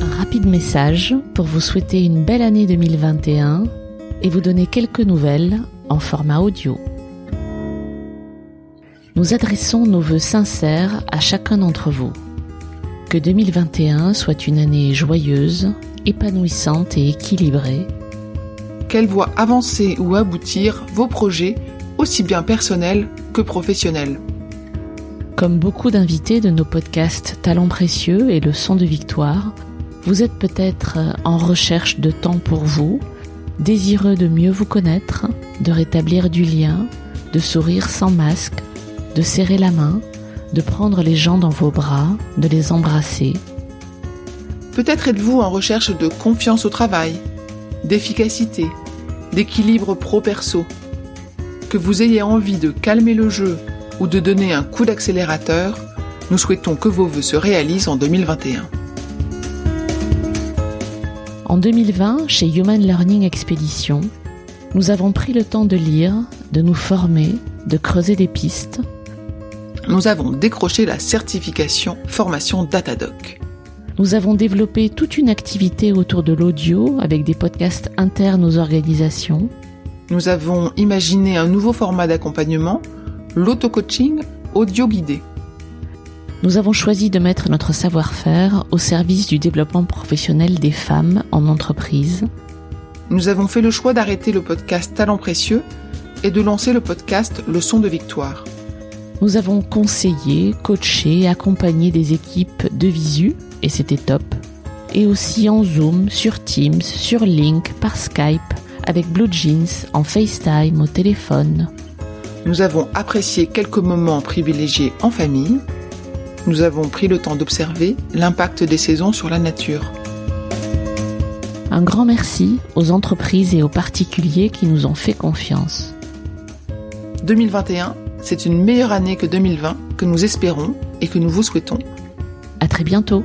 Un rapide message pour vous souhaiter une belle année 2021 et vous donner quelques nouvelles en format audio. Nous adressons nos voeux sincères à chacun d'entre vous. Que 2021 soit une année joyeuse, épanouissante et équilibrée. Qu'elle voit avancer ou aboutir vos projets, aussi bien personnels que professionnels. Comme beaucoup d'invités de nos podcasts Talents précieux et Leçons de victoire, vous êtes peut-être en recherche de temps pour vous, désireux de mieux vous connaître, de rétablir du lien, de sourire sans masque, de serrer la main, de prendre les gens dans vos bras, de les embrasser. Peut-être êtes-vous en recherche de confiance au travail, d'efficacité, d'équilibre pro-perso. Que vous ayez envie de calmer le jeu ou de donner un coup d'accélérateur, nous souhaitons que vos vœux se réalisent en 2021. En 2020, chez Human Learning Expedition, nous avons pris le temps de lire, de nous former, de creuser des pistes, nous avons décroché la certification formation Datadoc. Nous avons développé toute une activité autour de l'audio avec des podcasts internes aux organisations. Nous avons imaginé un nouveau format d'accompagnement, l'auto-coaching audio guidé. Nous avons choisi de mettre notre savoir-faire au service du développement professionnel des femmes en entreprise. Nous avons fait le choix d'arrêter le podcast Talent précieux et de lancer le podcast Leçon de victoire. Nous avons conseillé, coaché, accompagné des équipes de visu, et c'était top. Et aussi en Zoom, sur Teams, sur Link, par Skype, avec Blue Jeans, en FaceTime, au téléphone. Nous avons apprécié quelques moments privilégiés en famille. Nous avons pris le temps d'observer l'impact des saisons sur la nature. Un grand merci aux entreprises et aux particuliers qui nous ont fait confiance. 2021 c'est une meilleure année que 2020 que nous espérons et que nous vous souhaitons. À très bientôt.